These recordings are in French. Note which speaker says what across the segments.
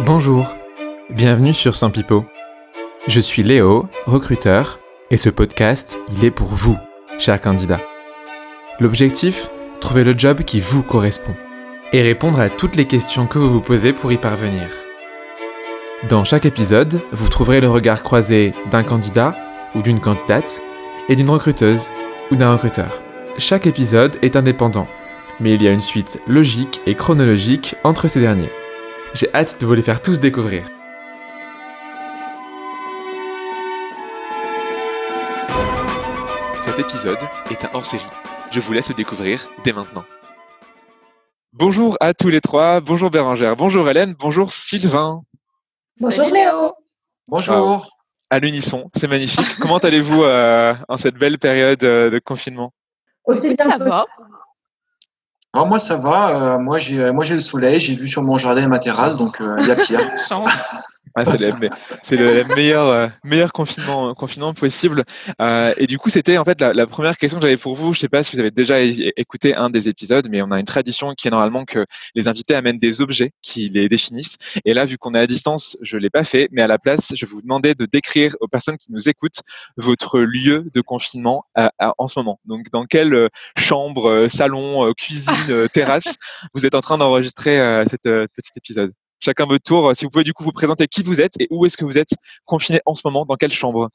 Speaker 1: Bonjour, bienvenue sur Pipo. Je suis Léo, recruteur, et ce podcast, il est pour vous, chers candidats. L'objectif Trouver le job qui vous correspond et répondre à toutes les questions que vous vous posez pour y parvenir. Dans chaque épisode, vous trouverez le regard croisé d'un candidat ou d'une candidate et d'une recruteuse ou d'un recruteur. Chaque épisode est indépendant, mais il y a une suite logique et chronologique entre ces derniers. J'ai hâte de vous les faire tous découvrir. Cet épisode est un hors-série. Je vous laisse le découvrir dès maintenant. Bonjour à tous les trois. Bonjour Bérangère. Bonjour Hélène. Bonjour Sylvain.
Speaker 2: Bonjour Léo.
Speaker 3: Bonjour.
Speaker 1: À l'unisson, c'est magnifique. Comment allez-vous euh, en cette belle période euh, de confinement?
Speaker 2: Aussi
Speaker 4: Écoute,
Speaker 2: bien
Speaker 4: ça va.
Speaker 3: Alors moi ça va, euh, moi j'ai moi j'ai le soleil, j'ai vu sur mon jardin et ma terrasse, donc euh, il y a pire.
Speaker 1: Ah, c'est le, le meilleur, euh, meilleur confinement, confinement possible. Euh, et du coup, c'était en fait la, la première question que j'avais pour vous. Je sais pas si vous avez déjà écouté un des épisodes, mais on a une tradition qui est normalement que les invités amènent des objets qui les définissent. Et là, vu qu'on est à distance, je l'ai pas fait, mais à la place, je vous demander de décrire aux personnes qui nous écoutent votre lieu de confinement à- à- en ce moment. Donc, dans quelle euh, chambre, euh, salon, euh, cuisine, euh, terrasse vous êtes en train d'enregistrer euh, cet euh, petit épisode? Chacun votre tour. euh, Si vous pouvez du coup vous présenter qui vous êtes et où est-ce que vous êtes confiné en ce moment, dans quelle chambre?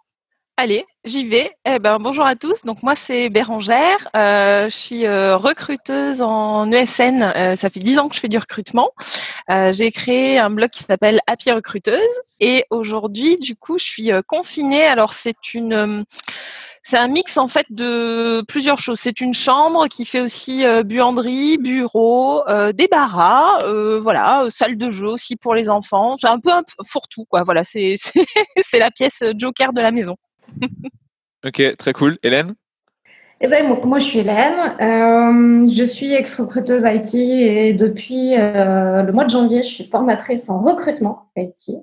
Speaker 4: Allez, j'y vais. Eh ben, bonjour à tous. Donc moi c'est Bérangère. Euh, je suis euh, recruteuse en ESN. Ça fait dix ans que je fais du recrutement. J'ai créé un blog qui s'appelle Happy Recruteuse. Et aujourd'hui, du coup, je suis confinée. Alors c'est une c'est un mix en fait de plusieurs choses. C'est une chambre qui fait aussi euh, buanderie, bureau, euh, débarras, euh, voilà, euh, salle de jeu aussi pour les enfants. C'est un peu un fourre-tout quoi. Voilà, c'est c'est c'est la pièce Joker de la maison.
Speaker 1: Ok, très cool. Hélène?
Speaker 2: Eh ben, moi, moi, je suis Hélène. Euh, je suis ex-recruteuse IT et depuis euh, le mois de janvier, je suis formatrice en recrutement IT.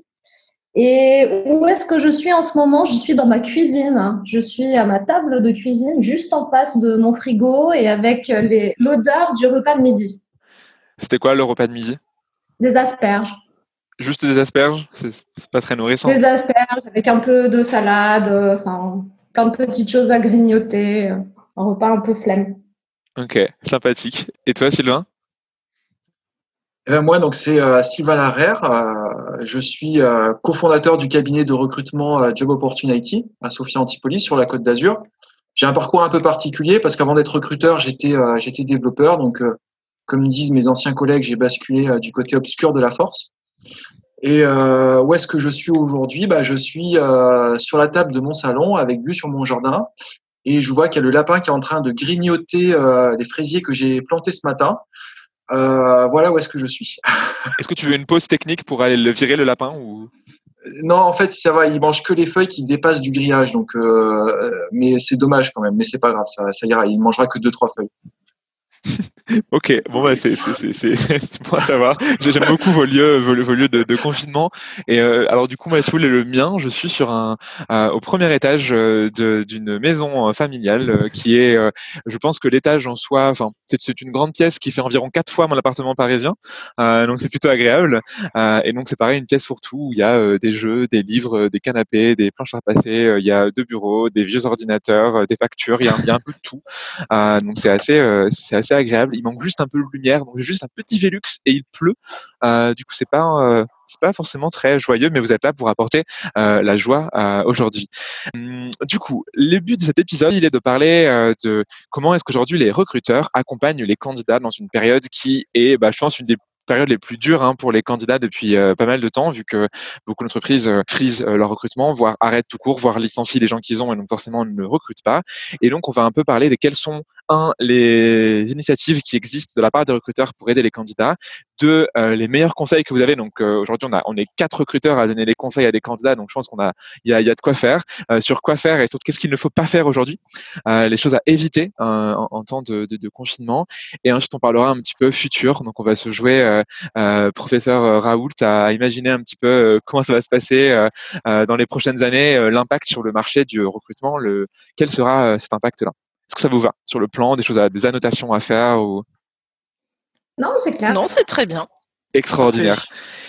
Speaker 2: Et où est-ce que je suis en ce moment? Je suis dans ma cuisine. Je suis à ma table de cuisine, juste en face de mon frigo et avec les- l'odeur du repas de midi.
Speaker 1: C'était quoi le repas de midi?
Speaker 2: Des asperges.
Speaker 1: Juste des asperges? C'est c'est pas très nourrissant.
Speaker 2: Des asperges avec un peu de salade, euh, enfin, plein de petites choses à grignoter. euh, Un repas un peu flemme.
Speaker 1: Ok, sympathique. Et toi, Sylvain?
Speaker 3: Eh ben, moi donc c'est euh, Sylvain Larère, euh, je suis euh, cofondateur du cabinet de recrutement euh, Job Opportunity à Sophia Antipolis sur la Côte d'Azur. J'ai un parcours un peu particulier parce qu'avant d'être recruteur, j'étais euh, j'étais développeur donc euh, comme disent mes anciens collègues, j'ai basculé du côté obscur de la force. Et où est-ce que je suis aujourd'hui? Bah, Je suis sur la table de mon salon avec vue sur mon jardin et je vois qu'il y a le lapin qui est en train de grignoter les fraisiers que j'ai plantés ce matin. Euh, voilà où est-ce que je suis.
Speaker 1: Est-ce que tu veux une pause technique pour aller le virer le lapin ou?
Speaker 3: Non, en fait, ça va, il mange que les feuilles qui dépassent du grillage, donc euh, mais c'est dommage quand même, mais c'est pas grave, ça, ça ira, il mangera que deux trois feuilles.
Speaker 1: Ok, bon bah c'est à savoir. J'ai- J'aime beaucoup vos lieux vos, lieux de, confinement. Et euh, alors du coup, moi, si vous voulez le mien, je suis sur un au premier étage euh, d'une maison euh, familiale qui est, je pense que l'étage en soi, enfin c'est une grande pièce qui fait environ quatre fois mon appartement parisien, donc c'est plutôt agréable. Et donc c'est pareil, une pièce pour tout où il y a des jeux, des livres, des canapés, des planches à repasser, il y a deux bureaux, des vieux ordinateurs, des factures, il y a, y a un peu de tout. Donc c'est assez, c'est assez agréable. Il manque juste un peu de lumière, donc juste un petit Velux et il pleut. Euh, du coup, c'est pas, euh, c'est pas forcément très joyeux, mais vous êtes là pour apporter euh, la joie aujourd'hui. Hum, Du coup, le but de cet épisode, il est de parler de comment est-ce qu'aujourd'hui les recruteurs accompagnent les candidats dans une période qui est, bah, je pense, une des périodes les plus dures hein, pour les candidats depuis pas mal de temps, vu que beaucoup d'entreprises euh, frisent leur recrutement, voire arrêtent tout court, voire licencient les gens qu'ils ont et donc forcément ne recrutent pas. Et donc, on va un peu parler de quelles sont un, les initiatives qui existent de la part des recruteurs pour aider les candidats. Deux, euh, les meilleurs conseils que vous avez. Donc euh, aujourd'hui, on a on est quatre recruteurs à donner des conseils à des candidats. Donc je pense qu'on a il y a, y a de quoi faire euh, sur quoi faire et surtout qu'est-ce qu'il ne faut pas faire aujourd'hui, euh, les choses à éviter euh, en, en temps de, de, de confinement. Et ensuite, on parlera un petit peu futur. Donc on va se jouer, euh, professeur Raoult, à imaginer un petit peu comment ça va se passer dans les prochaines années, l'impact sur le marché du recrutement. Le quel sera cet impact-là? Est-ce que ça vous va sur le plan des choses, à, des annotations à faire ou?
Speaker 2: Non, c'est clair.
Speaker 4: Non, c'est très bien.
Speaker 1: Extraordinaire.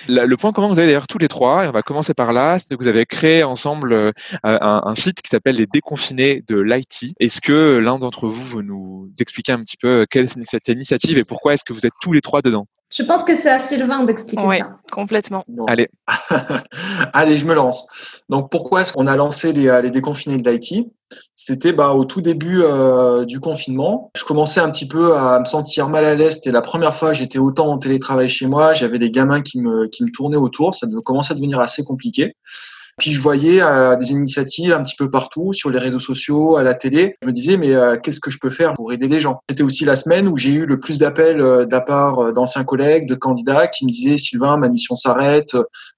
Speaker 1: le point commun que vous avez d'ailleurs tous les trois, et on va commencer par là, c'est que vous avez créé ensemble euh, un, site qui s'appelle les déconfinés de l'IT. Est-ce que l'un d'entre vous veut nous expliquer un petit peu quelle est cette initiative et pourquoi est-ce que vous êtes tous les trois dedans?
Speaker 2: Je pense que c'est à Sylvain d'expliquer
Speaker 4: oui,
Speaker 2: ça.
Speaker 4: complètement.
Speaker 1: Allez.
Speaker 3: Allez, je me lance. Donc pourquoi est-ce qu'on a lancé les, les déconfinés de l'IT c'était bah, au tout début euh, du confinement. Je commençais un petit peu à me sentir mal à l'aise. C'était la première fois que j'étais autant en télétravail chez moi. J'avais des gamins qui me, qui me tournaient autour. Ça commençait à devenir assez compliqué. Puis je voyais euh, des initiatives un petit peu partout, sur les réseaux sociaux, à la télé. Je me disais, mais euh, qu'est-ce que je peux faire pour aider les gens? C'était aussi la semaine où j'ai eu le plus d'appels euh, de la part d'anciens collègues, de candidats qui me disaient, Sylvain, ma mission s'arrête,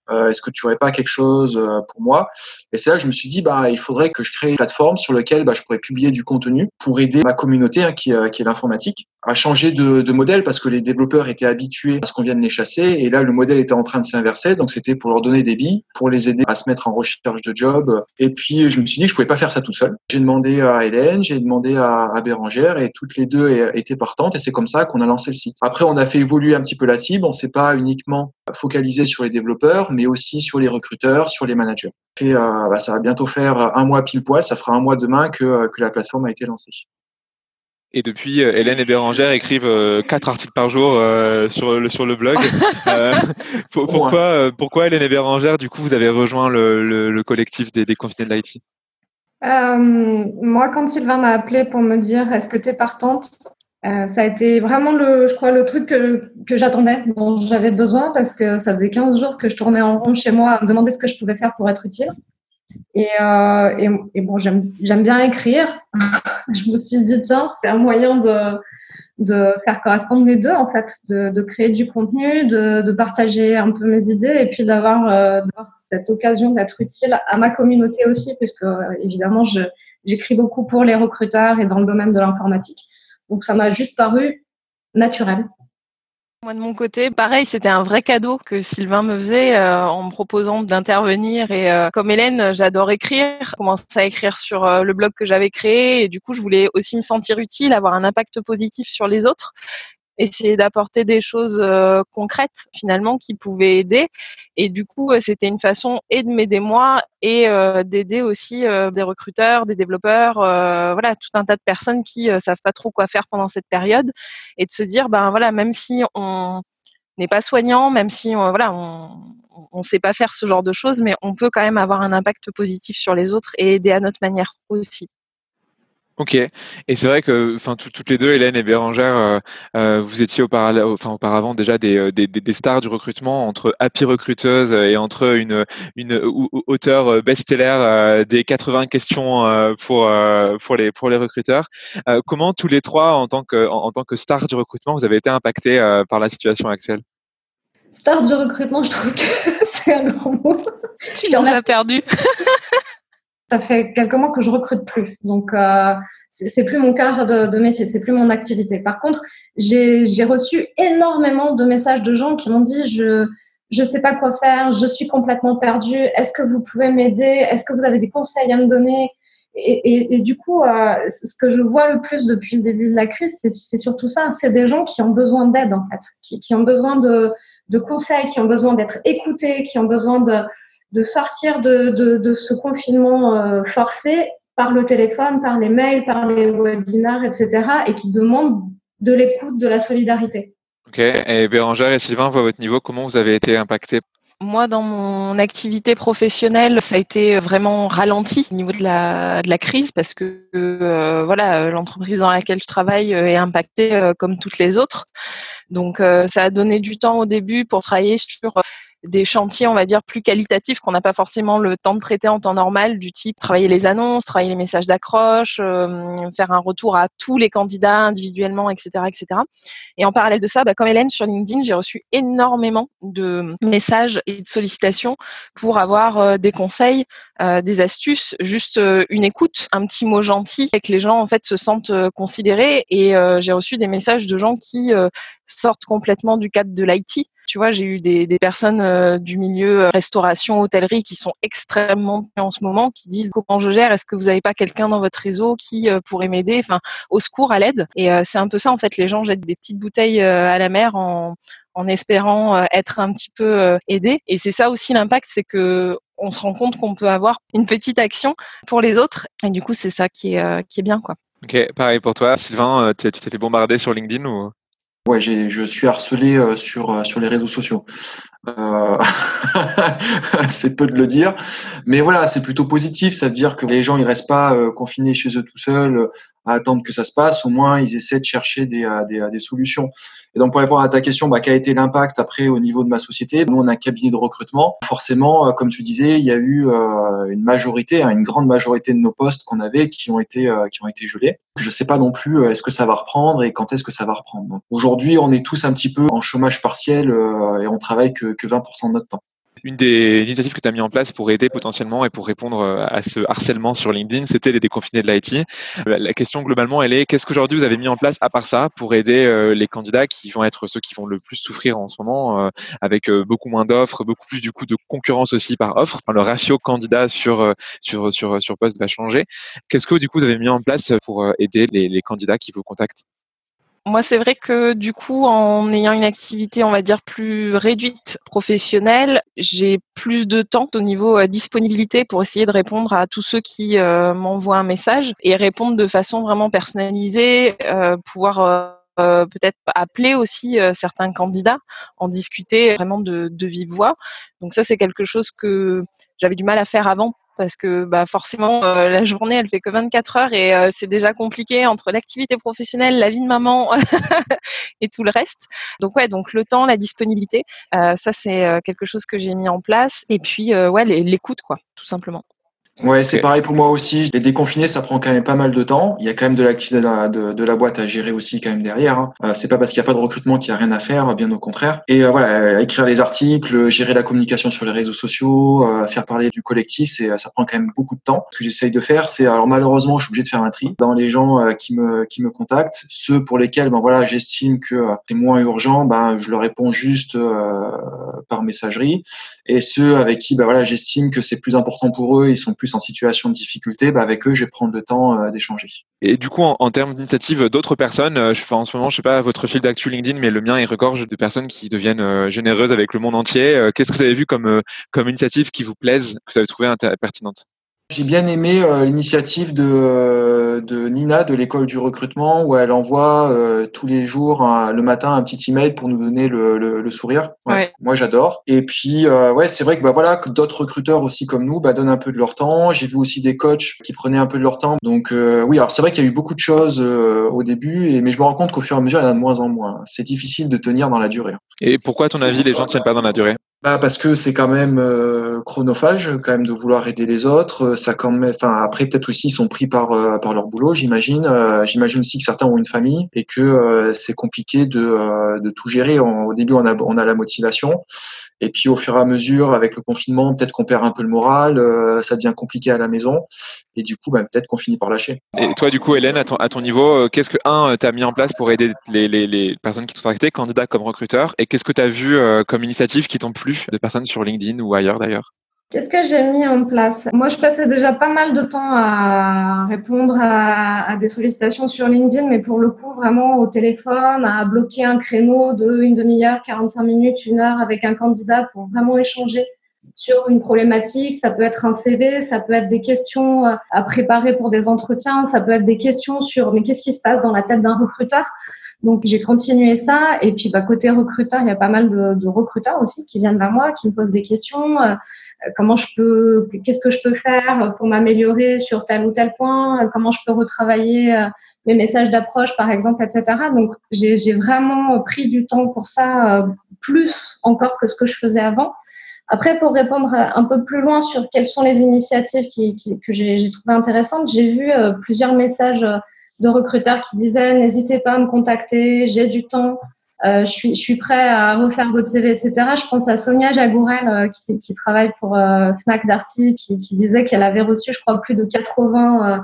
Speaker 3: est-ce que tu aurais pas quelque chose pour moi? Et c'est là que je me suis dit, bah, il faudrait que je crée une plateforme sur laquelle bah, je pourrais publier du contenu pour aider ma communauté, hein, qui, qui est l'informatique, à changer de, de, modèle parce que les développeurs étaient habitués à ce qu'on vienne les chasser et là le modèle était en train de s'inverser. Donc c'était pour leur donner des billes pour les aider à se mettre en recherche de job. Et puis je me suis dit que je pouvais pas faire ça tout seul. J'ai demandé à Hélène j'ai demandé à, Bérangère et toutes les deux étaient partantes et c'est comme ça qu'on a lancé le site. Après on a fait évoluer un petit peu la cible. On s'est pas uniquement focalisé sur les développeurs mais aussi sur les recruteurs sur les managers. Et euh, bah, ça va bientôt faire un mois pile poil. Ça fera un mois demain que, que la plateforme a été lancée
Speaker 1: et depuis, euh, Hélène et Bérangère écrivent euh, quatre articles par jour euh, sur, le, sur le blog. pourquoi, pourquoi Hélène et Bérangère, du coup, vous avez rejoint le, le, collectif des, des confinés de l'IT
Speaker 2: Moi, quand Sylvain m'a appelé pour me dire est-ce que tu es partante, ça a été vraiment, le, je crois, le truc que, que j'attendais, dont j'avais besoin, parce que ça faisait 15 jours que je tournais en rond chez moi à me demander ce que je pouvais faire pour être utile. Et, euh, et, bon, j'aime bien écrire. je me suis dit, tiens, c'est un moyen de, de faire correspondre les deux, en fait, de, de créer du contenu, de, de, partager un peu mes idées et puis d'avoir euh, cette occasion d'être utile à ma communauté aussi, puisque évidemment, j'écris beaucoup pour les recruteurs et dans le domaine de l'informatique. Donc, ça m'a juste paru naturel.
Speaker 4: Moi de mon côté, pareil, c'était un vrai cadeau que Sylvain me faisait euh, en me proposant d'intervenir. Et euh, comme Hélène, j'adore écrire. commencé à écrire sur euh, le blog que j'avais créé et du coup, je voulais aussi me sentir utile, avoir un impact positif sur les autres essayer d'apporter des choses euh, concrètes finalement qui pouvaient aider. Et du coup, euh, c'était une façon et de m'aider moi et euh, d'aider aussi des recruteurs, des développeurs, voilà, tout un tas de personnes qui savent pas trop quoi faire pendant cette période et de se dire, ben voilà, même si on n'est pas soignant, même si on, voilà, on, on sait pas faire ce genre de choses, mais on peut quand même avoir un impact positif sur les autres et aider à notre manière aussi.
Speaker 1: Ok, et c'est vrai que, enfin, toutes les deux, Hélène et Bérangère, euh, euh, vous étiez auparavant, enfin, auparavant déjà des, euh, des, des, stars du recrutement entre Happy Recruteuse et entre une, une auteur best-seller des 80 questions pour pour les pour les recruteurs. comment tous les trois, en tant que en, tant que stars du recrutement, vous avez été impactés par la situation actuelle?
Speaker 2: Star du recrutement, je trouve que c'est un grand mot.
Speaker 4: Tu en as perdu.
Speaker 2: ça fait quelques mois que je recrute plus. Donc, euh, c'est plus mon cœur de, de métier, c'est plus mon activité. Par contre, j'ai reçu énormément de messages de gens qui m'ont dit je je sais pas quoi faire, je suis complètement perdue. Est-ce que vous pouvez m'aider? Est-ce que vous avez des conseils à me donner? Et, et, et, du coup, euh, ce que je vois le plus depuis le début de la crise, c'est surtout ça. C'est des gens qui ont besoin d'aide en fait, qui, qui ont besoin de, de conseils, qui ont besoin d'être écoutés, qui ont besoin de de sortir de, de, de ce confinement euh, forcé par le téléphone, par les mails, par les webinaires, etc., et qui demandent de l'écoute, de la solidarité.
Speaker 1: Ok, et Bérangère et Sylvain, à votre niveau, comment vous avez été impactés?
Speaker 4: Moi, dans mon activité professionnelle, ça a été vraiment ralenti au niveau de la, de la crise parce que euh, voilà, l'entreprise dans laquelle je travaille est impactée euh, comme toutes les autres. Donc, ça a donné du temps au début pour travailler sur des chantiers, on va dire, plus qualitatifs qu'on n'a pas forcément le temps de traiter en temps normal, du type travailler les annonces, travailler les messages d'accroche, euh, faire un retour à tous les candidats individuellement, etc., etc. Et en parallèle de ça, bah, comme Hélène sur LinkedIn, j'ai reçu énormément de messages et de sollicitations pour avoir euh, des conseils, euh, des astuces, juste une écoute, un petit mot gentil, et que les gens en fait se sentent considérés. Et j'ai reçu des messages de gens qui sortent complètement du cadre de l'IT. Tu vois, j'ai eu des, des personnes euh, du milieu euh, restauration, hôtellerie qui sont extrêmement en ce moment, qui disent comment je gère, est-ce que vous n'avez pas quelqu'un dans votre réseau qui euh, pourrait m'aider, enfin, au secours, à l'aide. Et c'est un peu ça, en fait, les gens jettent des petites bouteilles à la mer en, en espérant être un petit peu aidés. Et c'est ça aussi l'impact, c'est que on se rend compte qu'on peut avoir une petite action pour les autres. Et du coup, c'est ça qui est, qui est bien, quoi.
Speaker 1: Ok, pareil pour toi. Sylvain, tu t'es fait bombarder sur LinkedIn ou?
Speaker 3: Ouais, je suis harcelé euh, sur, euh, sur les réseaux sociaux. Euh, c'est peu de le dire, mais voilà, c'est plutôt positif. Ça veut dire que les gens ils restent pas confinés chez eux tout seuls à attendre que ça se passe. Au moins, ils essaient de chercher des, des, solutions. Et donc, pour répondre à ta question, bah, quel a été l'impact après au niveau de ma société? Nous, on a un cabinet de recrutement. Forcément, comme tu disais, il y a eu une majorité, hein, une grande majorité de nos postes qu'on avait qui ont été qui ont été gelés. Je ne sais pas non plus est-ce que ça va reprendre et quand est-ce que ça va reprendre? Aujourd'hui, on est tous un petit peu en chômage partiel et on travaille que, que 20% de notre temps.
Speaker 1: Une des initiatives que tu as mis en place pour aider potentiellement et pour répondre euh, à ce harcèlement sur LinkedIn, c'était les déconfinés de l'IT. Euh, la question globalement, elle est qu'est-ce qu'aujourd'hui vous avez mis en place à part ça pour aider euh, les candidats qui vont être ceux qui vont le plus souffrir en ce moment, avec beaucoup moins d'offres, beaucoup plus du coup de concurrence aussi par offre. le ratio candidat sur sur sur sur poste va changer. Qu'est-ce que du coup vous avez mis en place pour aider les, les candidats qui vous contactent?
Speaker 4: Moi, c'est vrai que du coup, en ayant une activité, on va dire, plus réduite professionnelle, j'ai plus de temps au niveau euh, disponibilité pour essayer de répondre à tous ceux qui euh, m'envoient un message et répondre de façon vraiment personnalisée, euh, pouvoir peut-être appeler aussi certains candidats, en discuter vraiment de, de vive voix. Donc ça, c'est quelque chose que j'avais du mal à faire avant parce que bah, forcément euh, la journée elle fait que 24 heures et euh, c'est déjà compliqué entre l'activité professionnelle, la vie de maman et tout le reste. Donc ouais, donc le temps, la disponibilité, euh, ça c'est quelque chose que j'ai mis en place et puis ouais l'écoute quoi, tout simplement.
Speaker 3: Ouais, c'est pareil pour moi aussi. Les déconfinés, ça prend quand même pas mal de temps. Il y a quand même de l'activité de, de, la boîte à gérer aussi quand même derrière. Hein. Euh, c'est pas parce qu'il n'y a pas de recrutement qu'il n'y a rien à faire, bien au contraire. Et euh, voilà, écrire les articles, gérer la communication sur les réseaux sociaux, euh, faire parler du collectif, c'est ça prend quand même beaucoup de temps. Ce que j'essaye de faire, c'est alors malheureusement, je suis obligé de faire un tri dans les gens qui me qui me contactent, ceux pour lesquels ben voilà, j'estime que c'est moins urgent, ben je leur réponds juste par messagerie, et ceux avec qui ben voilà, j'estime que c'est plus important pour eux, ils sont plus en situation de difficulté, bah avec eux, je vais prendre le temps euh, d'échanger.
Speaker 1: Et du coup, en, termes d'initiative d'autres personnes, euh, je en ce moment, je sais pas votre fil d'actu LinkedIn, mais le mien est regorge de personnes qui deviennent euh, généreuses avec le monde entier. Qu'est-ce que vous avez vu comme, comme initiative qui vous plaise, que vous avez trouvé pertinente?
Speaker 3: J'ai bien aimé euh, l'initiative de, de, Nina de l'école du recrutement où elle envoie euh, tous les jours le matin un petit email pour nous donner le, le, sourire. Moi j'adore. Et puis euh, ouais c'est vrai que bah voilà que d'autres recruteurs aussi comme nous bah, donnent un peu de leur temps. J'ai vu aussi des coachs qui prenaient un peu de leur temps. Donc oui alors c'est vrai qu'il y a eu beaucoup de choses au début et mais je me rends compte qu'au fur et à mesure il y en a de moins en moins. C'est difficile de tenir dans la durée.
Speaker 1: Et pourquoi à ton avis les gens ne tiennent pas dans la durée?
Speaker 3: Bah parce que c'est quand même euh, chronophage, quand même de vouloir aider les autres. Ça quand même, enfin après peut-être aussi ils sont pris par euh, par leur boulot, j'imagine. Euh, j'imagine aussi que certains ont une famille et que c'est compliqué de de tout gérer. au début on a on a la motivation et puis au fur et à mesure avec le confinement peut-être qu'on perd un peu le moral, ça devient compliqué à la maison et du coup bah, peut-être qu'on finit par lâcher.
Speaker 1: Et toi du coup Hélène à ton niveau, qu'est-ce que un t'as mis en place pour aider les les, personnes qui t'ont contacté, candidats comme recruteurs, et qu'est-ce que tu as vu comme initiative qui t'ont plu de personnes sur LinkedIn ou ailleurs d'ailleurs?
Speaker 2: Qu'est-ce que j'ai mis en place? Moi, je passais déjà pas mal de temps à répondre à, des sollicitations sur LinkedIn, mais pour le coup, vraiment au téléphone, à bloquer un créneau de une demi-heure, 45 minutes, une heure avec un candidat pour vraiment échanger sur une problématique. Ça peut être un CV, ça peut être des questions à préparer pour des entretiens, ça peut être des questions sur mais qu'est-ce qui se passe dans la tête d'un recruteur? Donc j'ai continué ça et puis bah, côté recruteur, il y a pas mal de, de, recruteurs aussi qui viennent vers moi, qui me posent des questions. Euh, comment je peux, qu'est-ce que je peux faire pour m'améliorer sur tel ou tel point? Comment je peux retravailler euh, mes messages d'approche, par exemple, etc. Donc j'ai vraiment pris du temps pour ça, euh, plus encore que ce que je faisais avant. Après, pour répondre un peu plus loin sur quelles sont les initiatives qui, qui, que j'ai trouvées intéressantes, j'ai vu plusieurs messages de recruteurs qui disaient n'hésitez pas à me contacter, j'ai du temps, euh, je, suis, je suis prêt à refaire votre CV, etc. Je pense à Sonia Jagourel euh, qui, qui, travaille pour euh, Fnac Darty qui, qui disait qu'elle avait reçu, je crois, plus de 80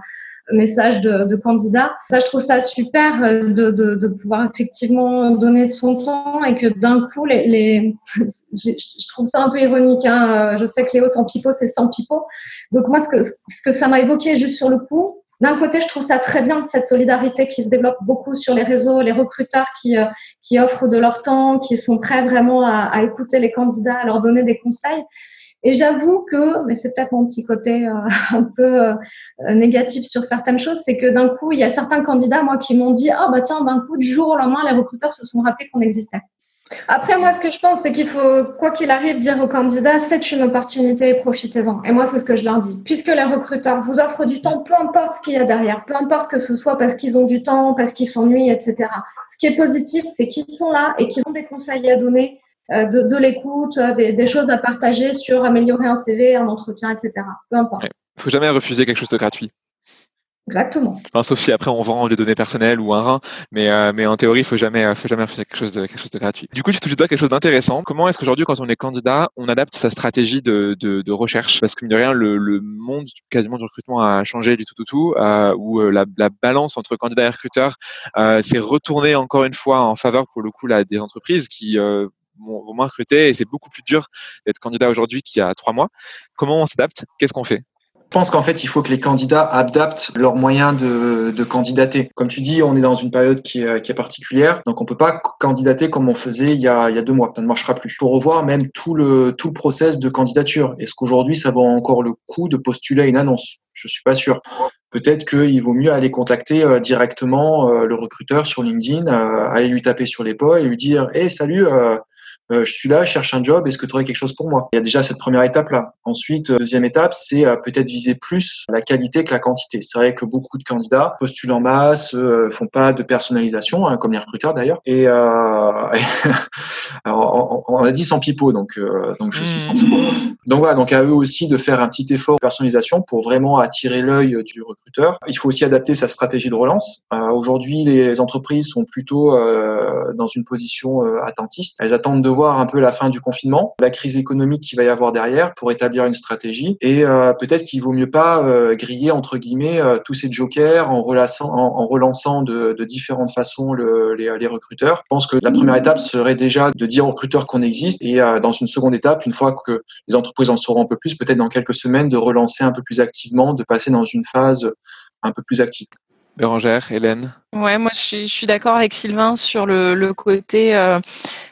Speaker 2: messages de, de, candidats. Ça, je trouve ça super de, de, de, pouvoir effectivement donner de son temps et que d'un coup, les, les... je trouve ça un peu ironique. Hein. Je sais que Léo sans pipeau, c'est sans pipeau. Donc moi, ce que, ce que ça m'a évoqué juste sur le coup, d'un côté, je trouve ça très bien, cette solidarité qui se développe beaucoup sur les réseaux, les recruteurs qui, euh, qui offrent de leur temps, qui sont prêts vraiment à, écouter les candidats, à leur donner des conseils. Et j'avoue que, mais c'est peut-être mon petit côté euh, un peu euh, négatif sur certaines choses, c'est que d'un coup, il y a certains candidats, moi, qui m'ont dit, oh, bah tiens, d'un coup, du jour au lendemain, les recruteurs se sont rappelés qu'on existait. Après, moi, ce que je pense, c'est qu'il faut, quoi qu'il arrive, dire aux candidats, c'est une opportunité, profitez-en. Et moi, c'est ce que je leur dis. Puisque les recruteurs vous offrent du temps, peu importe ce qu'il y a derrière, peu importe que ce soit parce qu'ils ont du temps, parce qu'ils s'ennuient, etc. Ce qui est positif, c'est qu'ils sont là et qu'ils ont des conseils à donner, euh, de, l'écoute, euh, des, choses à partager sur améliorer un CV, un entretien, etc. Peu importe.
Speaker 1: Il ne faut jamais refuser quelque chose de gratuit.
Speaker 2: Exactement.
Speaker 1: Enfin, sauf si après on vend des données personnelles ou un rein, mais, euh, mais en théorie, il faut jamais, faut jamais refuser quelque chose de, quelque chose de gratuit. Du coup, tu touches du quelque chose d'intéressant. Comment est-ce qu'aujourd'hui, quand on est candidat, on adapte sa stratégie de, de, de recherche? Parce que, mine de rien, le, le, monde quasiment du recrutement a changé du tout au tout, euh, où euh, la, la, balance entre candidat et recruteur euh, s'est retournée encore une fois en faveur, pour le coup, là, des entreprises qui euh, vont moins recruter et c'est beaucoup plus dur d'être candidat aujourd'hui qu'il y a trois mois. Comment on s'adapte? Qu'est-ce qu'on fait?
Speaker 3: je pense qu'en fait, il faut que les candidats adaptent leurs moyens de, de, candidater. Comme tu dis, on est dans une période qui est, qui est, particulière, donc on peut pas candidater comme on faisait il y, a, il y a deux mois. Ça ne marchera plus. Il faut revoir même tout le, tout le process de candidature. Est-ce qu'aujourd'hui, ça vaut encore le coup de postuler à une annonce? Je suis pas sûr. Peut-être qu'il vaut mieux aller contacter euh, directement euh, le recruteur sur LinkedIn, euh, aller lui taper sur l'épaule et lui dire Hey, salut, je suis là, je cherche un job, est-ce que tu aurais quelque chose pour moi? Il y a déjà cette première étape-là. Ensuite, euh, deuxième étape, c'est euh, peut-être viser plus la qualité que la quantité. C'est vrai que beaucoup de candidats postulent en masse, euh, font pas de personnalisation, hein, comme les recruteurs d'ailleurs. Et euh, alors, on, a dit sans pipeau, donc donc je suis sans pipeau. Donc voilà, donc à eux aussi de faire un petit effort de personnalisation pour vraiment attirer l'œil du recruteur. Il faut aussi adapter sa stratégie de relance. Aujourd'hui, les entreprises sont plutôt dans une position attentiste. Elles attendent de voir un peu la fin du confinement, la crise économique qu'il va y avoir derrière pour établir une stratégie. Et euh, peut-être qu'il vaut mieux pas euh, griller entre guillemets euh, tous ces jokers en relançant, en, relançant de, différentes façons le, les, les, recruteurs. Je pense que la première étape serait déjà de dire aux recruteurs qu'on existe et dans une seconde étape, une fois que les entreprises en sauront un peu plus, peut-être dans quelques semaines, de relancer un peu plus activement, de passer dans une phase un peu plus active.
Speaker 1: Bérangère, Hélène
Speaker 4: Ouais, moi je suis, d'accord avec Sylvain sur le, le côté. Euh,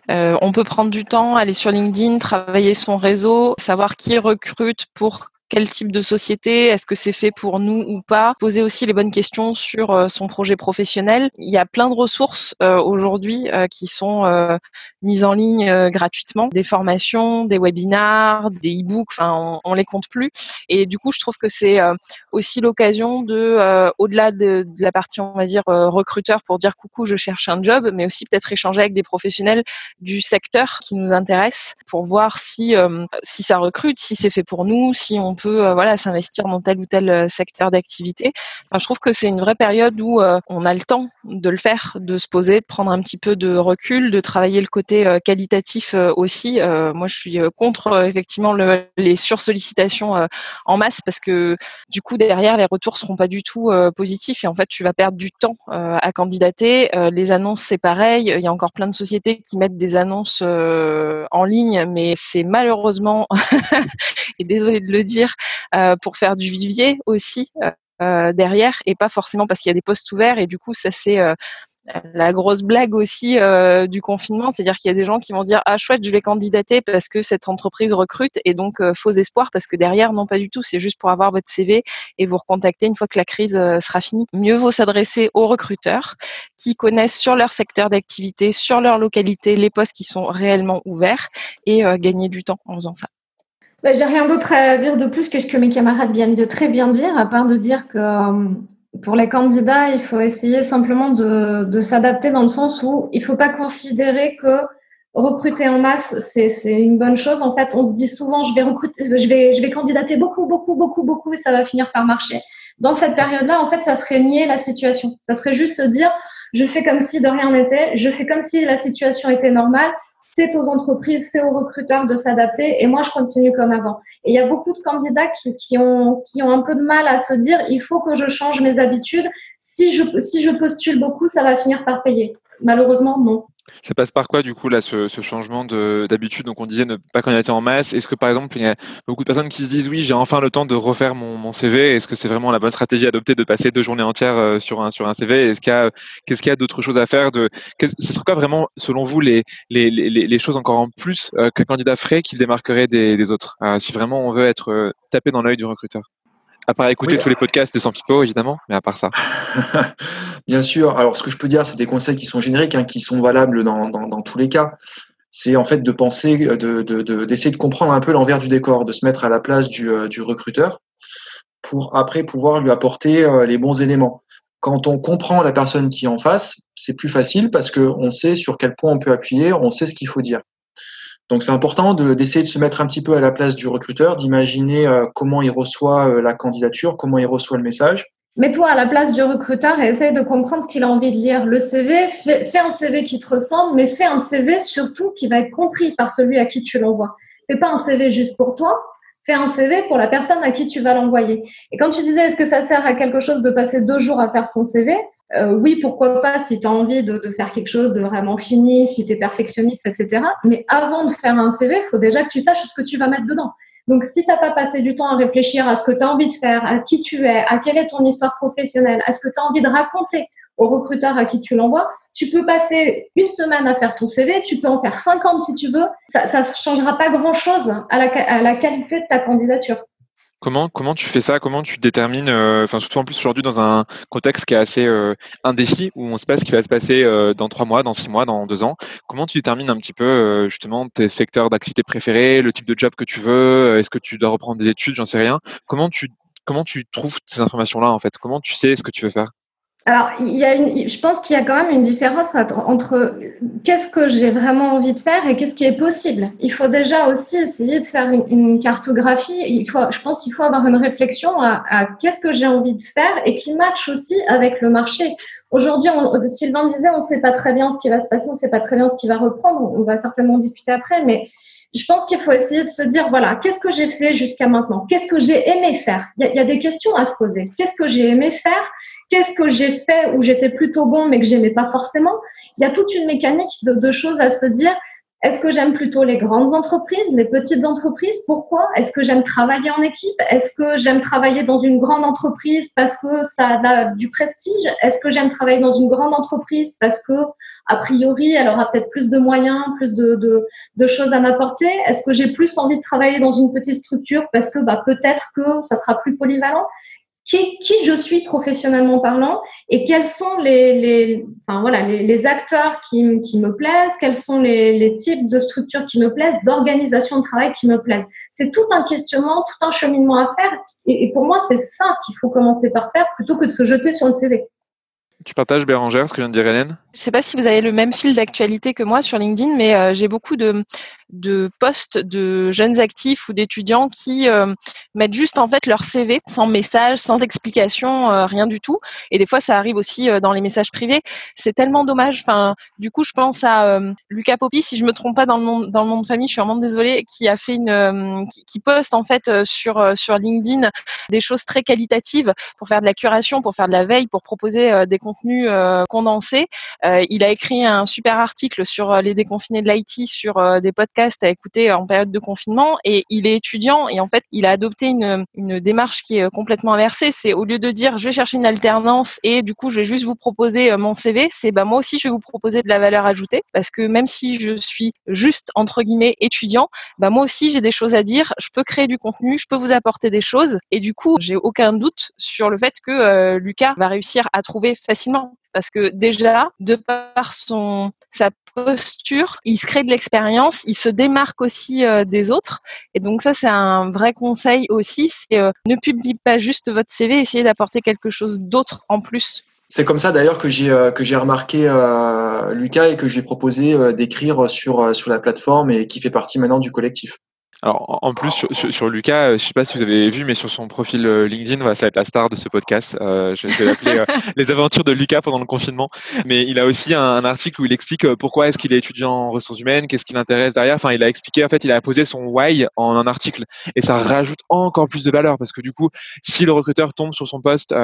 Speaker 4: euh, on peut prendre du temps, aller sur LinkedIn, travailler son réseau, savoir qui recrute pour quel type de société, est-ce que c'est fait pour nous ou pas, poser aussi les bonnes questions sur euh, son projet professionnel. Il y a plein de ressources euh, aujourd'hui euh, qui sont mises en ligne gratuitement, des formations, des webinars, des e-books, enfin on, on, les compte plus. Et du coup, je trouve que c'est aussi l'occasion de, au-delà de, de, la partie on va dire recruteur pour dire coucou, je cherche un job, mais aussi peut-être échanger avec des professionnels du secteur qui nous intéressent pour voir si si ça recrute, si c'est fait pour nous, si on peut euh, voilà s'investir dans tel ou tel euh, secteur d'activité. Je trouve que c'est une vraie période où euh, on a le temps de le faire, de se poser, de prendre un petit peu de recul, de travailler le côté qualitatif aussi. moi, je suis contre effectivement le, les sursollicitations en masse parce que du coup derrière les retours seront pas du tout positifs et en fait tu vas perdre du temps à candidater. les annonces c'est pareil. Il y a encore plein de sociétés qui mettent des annonces en ligne, mais c'est malheureusement et désolé de le dire euh, pour faire du vivier aussi euh, derrière et pas forcément parce qu'il y a des postes ouverts et du coup ça c'est euh, la grosse blague aussi euh, du confinement, c'est-à-dire qu'il y a des gens qui vont se dire ah chouette, je vais candidater parce que cette entreprise recrute et donc euh, faux espoir parce que derrière non pas du tout, c'est juste pour avoir votre CV et vous recontacter une fois que la crise euh, sera finie. Mieux vaut s'adresser aux recruteurs qui connaissent sur leur secteur d'activité, sur leur localité les postes qui sont réellement ouverts et gagner du temps en faisant ça.
Speaker 2: Bah, J'ai rien d'autre à dire de plus que ce que mes camarades viennent de très bien dire, à part de dire que euh, pour les candidats, il faut essayer simplement de, de s'adapter dans le sens où il ne faut pas considérer que recruter en masse, c'est une bonne chose. En fait, on se dit souvent, je vais recruter, je vais, je vais candidater beaucoup, beaucoup, beaucoup, beaucoup, et ça va finir par marcher. Dans cette période-là, en fait, ça serait nier la situation. Ça serait juste dire, je fais comme si de rien n'était, je fais comme si la situation était normale, c'est aux entreprises, c'est aux recruteurs de s'adapter et moi, je continue comme avant. Et il y a beaucoup de candidats qui, ont, qui ont un peu de mal à se dire, il faut que je change mes habitudes. Si je, si je postule beaucoup, ça va finir par payer. Malheureusement, non.
Speaker 1: Ça passe par quoi, du coup, là, ce, changement d'habitude? Donc, on disait ne pas candidater en masse. Est-ce que, par exemple, il y a beaucoup de personnes qui se disent oui, j'ai enfin le temps de refaire mon, CV Est-ce que c'est vraiment la bonne stratégie adoptée de passer deux journées entières euh, sur un, sur un CV Est-ce qu'il y a, qu'est-ce qu'il y a d'autres choses à faire de, Ce serait quoi vraiment, selon vous, les, les, les, les choses encore en plus euh, qu'un candidat ferait qui le démarquerait des, autres euh, Si vraiment on veut être tapé dans l'œil du recruteur? À part écouter tous les podcasts de Sampipo, évidemment, mais à part ça.
Speaker 3: Bien sûr. Alors, ce que je peux dire, c'est des conseils qui sont génériques, hein, qui sont valables dans, dans, tous les cas. C'est en fait de penser, d'essayer de, de, de, comprendre un peu l'envers du décor, de se mettre à la place du, euh, du recruteur pour après pouvoir lui apporter euh, les bons éléments. Quand on comprend la personne qui est en face, c'est plus facile parce qu'on sait sur quel point on peut appuyer, on sait ce qu'il faut dire. Donc c'est important d'essayer de, se mettre un petit peu à la place du recruteur, d'imaginer euh, comment il reçoit euh, la candidature, comment il reçoit le message.
Speaker 2: Mets-toi à la place du recruteur et essaye de comprendre ce qu'il a envie de lire. Le CV, fais, un CV qui te ressemble, mais fais un CV surtout qui va être compris par celui à qui tu l'envoies. Fais pas un CV juste pour toi, fais un CV pour la personne à qui tu vas l'envoyer. Et quand tu disais est-ce que ça sert à quelque chose de passer deux jours à faire son CV, euh, oui, pourquoi pas si tu as envie de, faire quelque chose de vraiment fini, si tu es perfectionniste, etc. Mais avant de faire un CV, il faut déjà que tu saches ce que tu vas mettre dedans. Donc, si tu n'as pas passé du temps à réfléchir à ce que tu as envie de faire, à qui tu es, à quelle est ton histoire professionnelle, à ce que tu as envie de raconter au recruteur à qui tu l'envoies, tu peux passer une semaine à faire ton CV, tu peux en faire 50 si tu veux. Ça ne changera pas grand-chose à la qualité de ta candidature.
Speaker 1: Comment, comment tu fais ça? Comment tu détermines, euh, enfin surtout en plus aujourd'hui dans un contexte qui est assez euh, indécis, où on sait ce qui va se passer euh, dans trois mois, dans six mois, dans deux ans. Comment tu détermines un petit peu justement tes secteurs d'activité préférés, le type de job que tu veux Est-ce que tu dois reprendre des études? J'en sais rien. Comment tu comment tu trouves ces informations-là en fait? Comment tu sais ce que tu veux faire?
Speaker 2: Alors, il y a une, je pense qu'il y a quand même une différence entre qu'est-ce que j'ai vraiment envie de faire et qu'est-ce qui est possible. Il faut déjà aussi essayer de faire une, cartographie. Il faut, je pense qu'il faut avoir une réflexion à, qu'est-ce que j'ai envie de faire et qui matche aussi avec le marché. Aujourd'hui, Sylvain disait, on ne sait pas très bien ce qui va se passer, on ne sait pas très bien ce qui va reprendre. On va certainement discuter après, mais je pense qu'il faut essayer de se dire, voilà, qu'est-ce que j'ai fait jusqu'à maintenant? Qu'est-ce que j'ai aimé faire? Il y, a, des questions à se poser. Qu'est-ce que j'ai aimé faire Qu'est-ce que j'ai fait où j'étais plutôt bon mais que j'aimais pas forcément. Il y a toute une mécanique de, choses à se dire. Est-ce que j'aime plutôt les grandes entreprises, les petites entreprises? Pourquoi? Est-ce que j'aime travailler en équipe? Est-ce que j'aime travailler dans une grande entreprise parce que ça a du prestige? Est-ce que j'aime travailler dans une grande entreprise parce que a priori, elle aura peut-être plus de moyens, plus de choses à m'apporter? Est-ce que j'ai plus envie de travailler dans une petite structure parce que bah, peut-être que ça sera plus polyvalent? Qui, qui, je suis professionnellement parlant et quels sont les, les, enfin, voilà, les, les acteurs qui, qui, me plaisent, quels sont les, les, types de structures qui me plaisent, d'organisation de travail qui me plaisent. C'est tout un questionnement, tout un cheminement à faire. Et, et pour moi, c'est ça qu'il faut commencer par faire plutôt que de se jeter sur le CV.
Speaker 1: Tu partages, Bérangère, ce que vient de dire Hélène?
Speaker 4: Je ne sais pas si vous avez le même fil d'actualité que moi sur LinkedIn, mais euh, j'ai beaucoup de, de postes de jeunes actifs ou d'étudiants qui euh, mettent juste en fait leur CV sans message, sans explication, euh, rien du tout. Et des fois, ça arrive aussi dans les messages privés. C'est tellement dommage. Enfin, du coup, je pense à Lucas Poppy, si je me trompe pas dans le monde dans le monde de famille, je suis vraiment désolée, qui a fait une qui, qui, poste en fait sur sur LinkedIn des choses très qualitatives pour faire de la curation, pour faire de la veille, pour proposer des contenu euh, condensé. Euh, il a écrit un super article sur euh, les déconfinés de l'IT, sur des podcasts à écouter en période de confinement. Et il est étudiant et en fait, il a adopté une, une démarche qui est complètement inversée. C'est au lieu de dire je vais chercher une alternance et du coup je vais juste vous proposer mon CV, c'est bah moi aussi je vais vous proposer de la valeur ajoutée parce que même si je suis juste entre guillemets étudiant, bah moi aussi j'ai des choses à dire. Je peux créer du contenu, je peux vous apporter des choses et du coup j'ai aucun doute sur le fait que Lucas va réussir à trouver facilement parce que déjà, de par son sa posture, il se crée de l'expérience, il se démarque aussi euh, des autres. Et donc ça, c'est un vrai conseil aussi, c'est euh, ne publiez pas juste votre CV, essayez d'apporter quelque chose d'autre en plus.
Speaker 3: C'est comme ça d'ailleurs que j'ai euh, que j'ai remarqué Lucas et que j'ai proposé d'écrire sur sur la plateforme et qui fait partie maintenant du collectif.
Speaker 1: Alors, en plus, sur, Lucas, je ne sais pas si vous avez vu, mais sur son profil LinkedIn, ça va être la star de ce podcast. je vais l'appeler Les aventures de Lucas pendant le confinement. Mais il a aussi un, article où il explique pourquoi est-ce qu'il est étudiant en ressources humaines, qu'est-ce qui l'intéresse derrière. Enfin, il a expliqué, en fait, il a posé son why en un article. Et ça rajoute encore plus de valeur parce que du coup, si le recruteur tombe sur son poste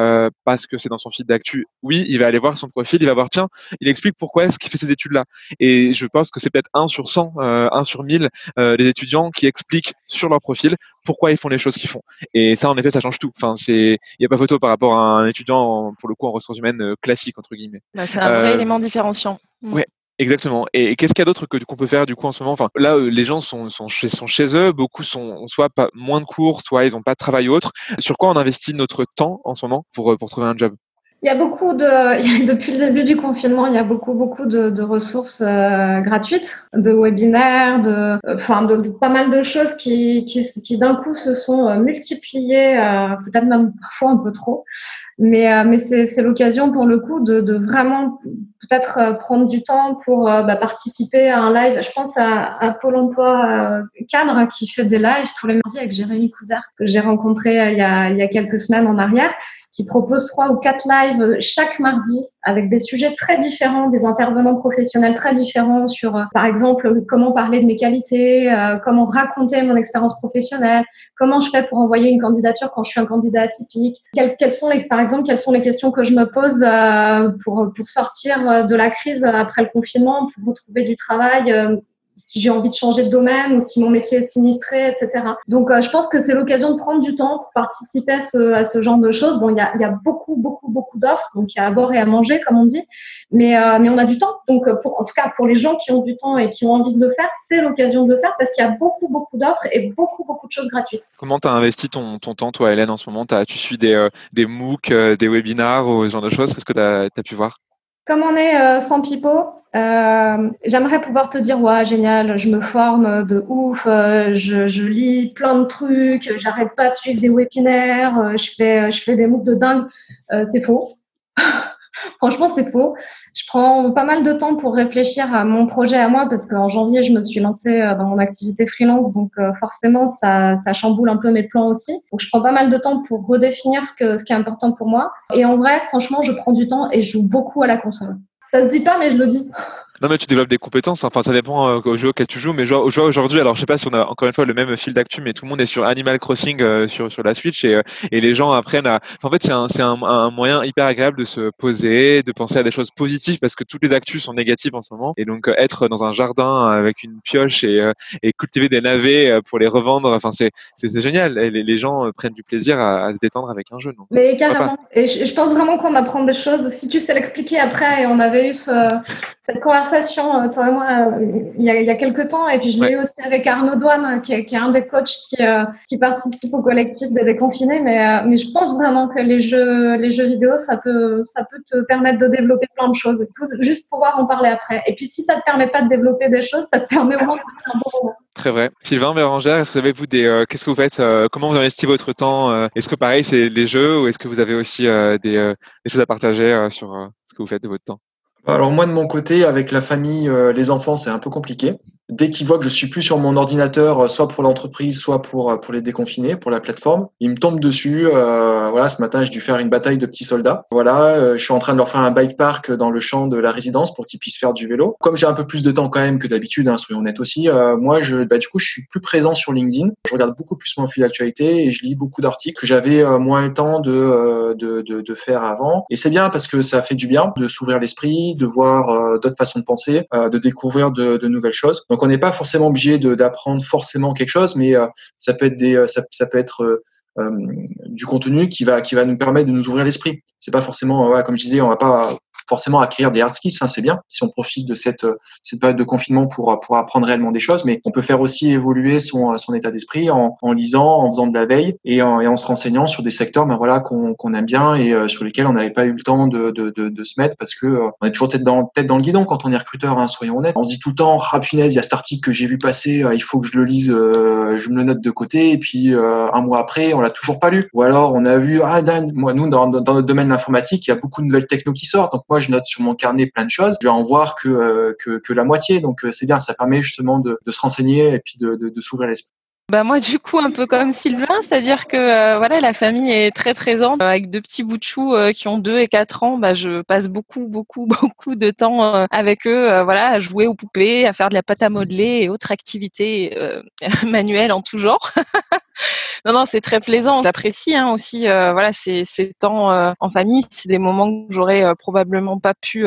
Speaker 1: parce que c'est dans son feed d'actu, oui, il va aller voir son profil, il va voir, tiens, il explique pourquoi est-ce qu'il fait ces études-là. Et je pense que c'est peut-être un sur 100, un sur 1000 les étudiants qui expliquent sur leur profil pourquoi ils font les choses qu'ils font. Et ça, en effet, ça change tout. Enfin, c'est, il n'y a pas photo par rapport à un étudiant, pour le coup, en ressources humaines euh, classique, entre guillemets.
Speaker 4: Bah, c'est un vrai euh, élément différenciant.
Speaker 1: Mm. Ouais. Exactement. Et, qu'est-ce qu'il y a d'autre que qu'on peut faire du coup en ce moment? Enfin, là, euh, les gens sont, sont, chez, sont chez eux. Beaucoup sont soit pas moins de cours, soit ils n'ont pas de travail ou autre. Sur quoi on investit notre temps en ce moment pour pour trouver un job?
Speaker 2: Il y a beaucoup de, depuis le début du confinement, il y a beaucoup, beaucoup de, ressources euh, gratuites, de webinaires, de, enfin, de, pas mal de choses qui, qui, d'un coup se sont euh, multipliées, euh, peut-être même parfois un peu trop. Mais, mais c'est l'occasion pour le coup de, de vraiment peut-être prendre du temps pour bah, participer à un live. Je pense à, à Pôle emploi cadre qui fait des lives tous les mardis avec Jérémy Coudard, que j'ai rencontré il y, a, il y a quelques semaines en arrière qui propose trois ou quatre lives chaque mardi avec des sujets très différents, des intervenants professionnels très différents sur, euh, par exemple, comment parler de mes qualités, euh, comment raconter mon expérience professionnelle, comment je fais pour envoyer une candidature quand je suis un candidat atypique, quelles, sont les, par exemple, quelles sont les questions que je me pose euh, pour, pour sortir de la crise après le confinement, pour retrouver du travail si j'ai envie de changer de domaine ou si mon métier est sinistré, etc. Donc, euh, je pense que c'est l'occasion de prendre du temps pour participer à ce, genre de choses. Bon, il y a, beaucoup, beaucoup, beaucoup d'offres, donc il y a à boire et à manger, comme on dit, mais, euh, on a du temps. Donc, euh, en tout cas, pour les gens qui ont du temps et qui ont envie de le faire, c'est l'occasion de le faire parce qu'il y a beaucoup, beaucoup d'offres et beaucoup, beaucoup de choses gratuites.
Speaker 1: Comment tu as investi ton, temps, toi, Hélène, en ce moment? Tu suis des, des MOOC, des webinars ou ce genre de choses? Qu'est-ce que tu as pu voir?
Speaker 2: Comme on est sans pipeau, euh, j'aimerais pouvoir te dire, ouais, génial, je me forme de ouf, euh, je, je, lis plein de trucs, j'arrête pas de suivre des webinaires, euh, je, fais, je fais des MOOC de dingue. c'est faux. Franchement, c'est faux. Je prends pas mal de temps pour réfléchir à mon projet à moi parce qu'en janvier, je me suis lancée dans mon activité freelance. Donc, forcément, ça, ça chamboule un peu mes plans aussi. Donc, je prends pas mal de temps pour redéfinir ce, que, ce qui est important pour moi. Et en vrai, franchement, je prends du temps et je joue beaucoup à la console. Ça se dit pas, mais je le dis.
Speaker 1: Non, mais tu développes des compétences. Enfin, ça dépend euh, au jeu auquel tu joues. Mais genre, aujourd'hui, alors je sais pas si on a encore une fois le même fil d'actu, mais tout le monde est sur Animal Crossing euh, sur, sur la Switch et, euh, et les gens apprennent à. en fait, c'est un, c'est un, un, moyen hyper agréable de se poser, de penser à des choses positives parce que toutes les actus sont négatives en ce moment. Et donc, être dans un jardin avec une pioche et, et cultiver des navets pour les revendre, enfin, c'est, c'est, génial. les, les, gens prennent du plaisir à, se détendre avec un jeu. Donc,
Speaker 2: mais carrément. Et je, je, pense vraiment qu'on apprend des choses. Si tu sais l'expliquer après, et on avait eu ce, cette conversation, euh, toi et moi, euh, il y a, il y a quelques temps, et puis je l'ai eu aussi avec Arnaud Douane, qui est, qui est un des coachs qui, euh, qui participe au collectif des déconfinés. Mais, mais je pense vraiment que les jeux, les jeux vidéo, ça peut, ça peut te permettre de développer plein de choses. Il faut juste pouvoir en parler après. Et puis si ça te permet pas de développer des choses, ça te permet au moins de faire un bon moment.
Speaker 1: Très vrai. Sylvain Bérangère, est-ce que vous avez vous des, qu'est-ce que vous faites, comment vous investissez votre temps Est-ce que pareil c'est les jeux ou est-ce que vous avez aussi des, des choses à partager sur ce que vous faites de votre temps?
Speaker 3: Alors moi de mon côté, avec la famille, euh, les enfants, c'est un peu compliqué dès qu'ils voient que je suis plus sur mon ordinateur, euh, soit pour l'entreprise, soit pour euh, pour les déconfiner, pour la plateforme, ils me tombent dessus. Euh, voilà, ce matin, j'ai dû faire une bataille de petits soldats. Voilà, euh, je suis en train de leur faire un bike park dans le champ de la résidence pour qu'ils puissent faire du vélo. Comme j'ai un peu plus de temps quand même que d'habitude, hein, soyons honnêtes aussi, moi, je, bah, du coup, je suis plus présent sur LinkedIn. Je regarde beaucoup plus mon fil d'actualité et je lis beaucoup d'articles que j'avais moins le temps de, de, de, de, faire avant. Et c'est bien parce que ça fait du bien de s'ouvrir l'esprit, de voir d'autres façons de penser, de découvrir de, de nouvelles choses. On n'est pas forcément obligé d'apprendre forcément quelque chose, mais euh, ça peut être euh, euh, du contenu qui va qui va nous permettre de nous ouvrir l'esprit. C'est pas forcément, comme je disais, on va pas forcément acquérir des hard skills, hein, c'est bien si on profite de cette, cette période de confinement pour, pour apprendre réellement des choses, mais on peut faire aussi évoluer son, son état d'esprit en, en lisant, en faisant de la veille et en, et en se renseignant sur des secteurs ben voilà, qu'on aime bien et euh, sur lesquels on n'avait pas eu le temps de, de, de, de se mettre parce que euh, on est toujours tête dans, dans le guidon quand on est recruteur, hein, soyons honnêtes. On se dit tout le temps, ah punaise, il y a cet article que j'ai vu passer, euh, il faut que je le lise, je me le note de côté et puis un mois après, on l'a toujours pas lu. Ou alors on a vu, ah moi nous dans, notre domaine de l'informatique, il y a beaucoup de nouvelles techno qui sortent, je note sur mon carnet plein de choses, je vais en voir que, euh, que, la moitié. Donc euh, c'est bien, ça permet justement de, se renseigner et puis de, de, s'ouvrir l'esprit.
Speaker 4: bah moi du coup un peu comme Sylvain, c'est-à-dire que euh, voilà la famille est très présente avec deux petits bouts de chou euh, qui ont deux et quatre ans. Bah je passe beaucoup beaucoup beaucoup de temps avec eux, voilà à jouer aux poupées, à faire de la pâte à modeler et autres activités manuelles en tout genre. non, non, c'est très plaisant. J'apprécie hein, aussi, euh, voilà, ces, ces temps euh, en famille. C'est des moments que j'aurais euh, probablement pas pu